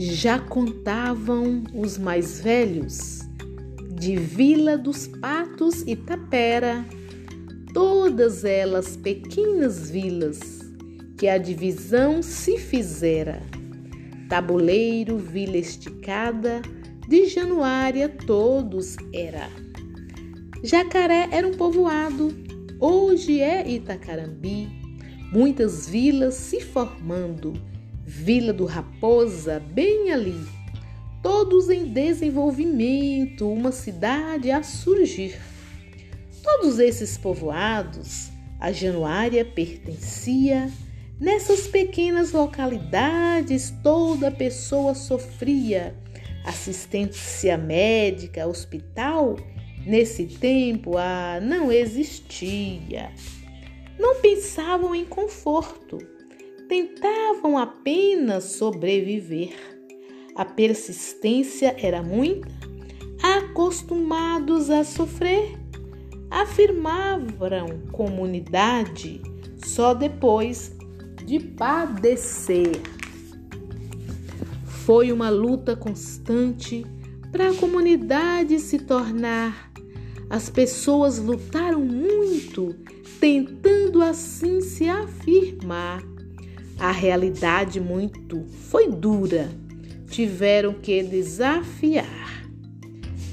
Já contavam os mais velhos de Vila dos Patos e Tapera, todas elas pequenas vilas que a divisão se fizera. Tabuleiro, vila esticada, de Januária todos era. Jacaré era um povoado, hoje é Itacarambi, muitas vilas se formando, Vila do Raposa bem ali, todos em desenvolvimento, uma cidade a surgir. Todos esses povoados, a Januária pertencia, nessas pequenas localidades toda pessoa sofria assistência médica, hospital Nesse tempo, ah, não existia. Não pensavam em conforto, tentavam apenas sobreviver. A persistência era muita, acostumados a sofrer, afirmavam comunidade só depois de padecer. Foi uma luta constante para a comunidade se tornar as pessoas lutaram muito, tentando assim se afirmar. A realidade muito foi dura. Tiveram que desafiar.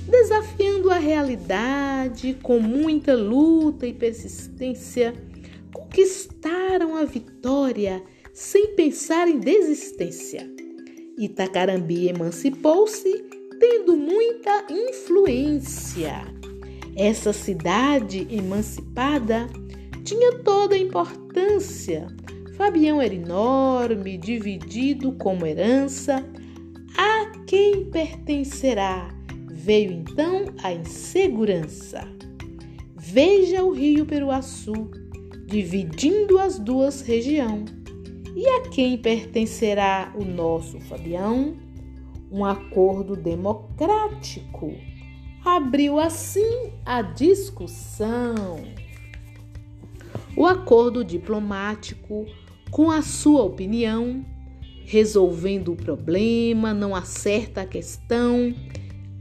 Desafiando a realidade com muita luta e persistência, conquistaram a vitória sem pensar em desistência. Itacarambi emancipou-se, tendo muita influência. Essa cidade emancipada tinha toda a importância. Fabião era enorme, dividido como herança. A quem pertencerá? Veio então a insegurança. Veja o rio Peruaçu, dividindo as duas regiões. E a quem pertencerá o nosso Fabião? Um acordo democrático abriu assim a discussão. O acordo diplomático, com a sua opinião, resolvendo o problema, não acerta a questão.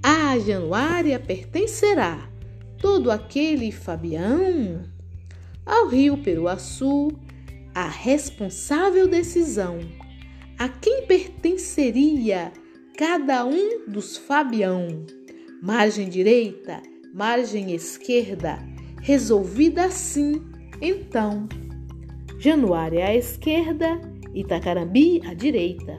A Januária pertencerá todo aquele Fabião ao Rio Peruaçu, a responsável decisão. A quem pertenceria cada um dos Fabião? margem direita, margem esquerda, resolvida assim. Então, Januária à esquerda, Itacarambi à direita.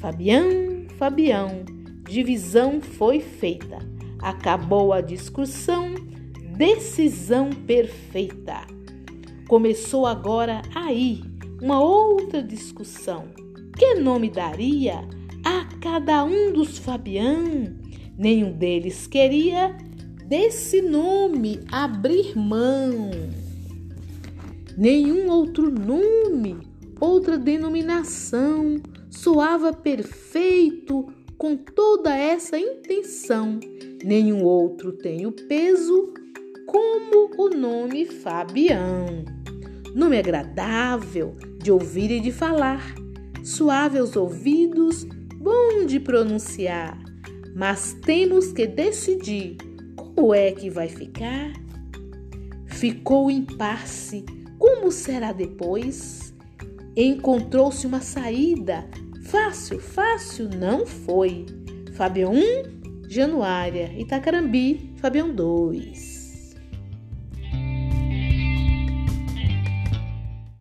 Fabião, Fabião, divisão foi feita. Acabou a discussão, decisão perfeita. Começou agora aí uma outra discussão. Que nome daria a cada um dos Fabião? Nenhum deles queria desse nome abrir mão. Nenhum outro nome, outra denominação soava perfeito com toda essa intenção. Nenhum outro tem o peso como o nome Fabião. Nome agradável de ouvir e de falar, suave aos ouvidos, bom de pronunciar mas temos que decidir como é que vai ficar. Ficou impasse. Como será depois? Encontrou-se uma saída. Fácil, fácil não foi. Fabião 1, Januária. Itacarambi, Fabião 2.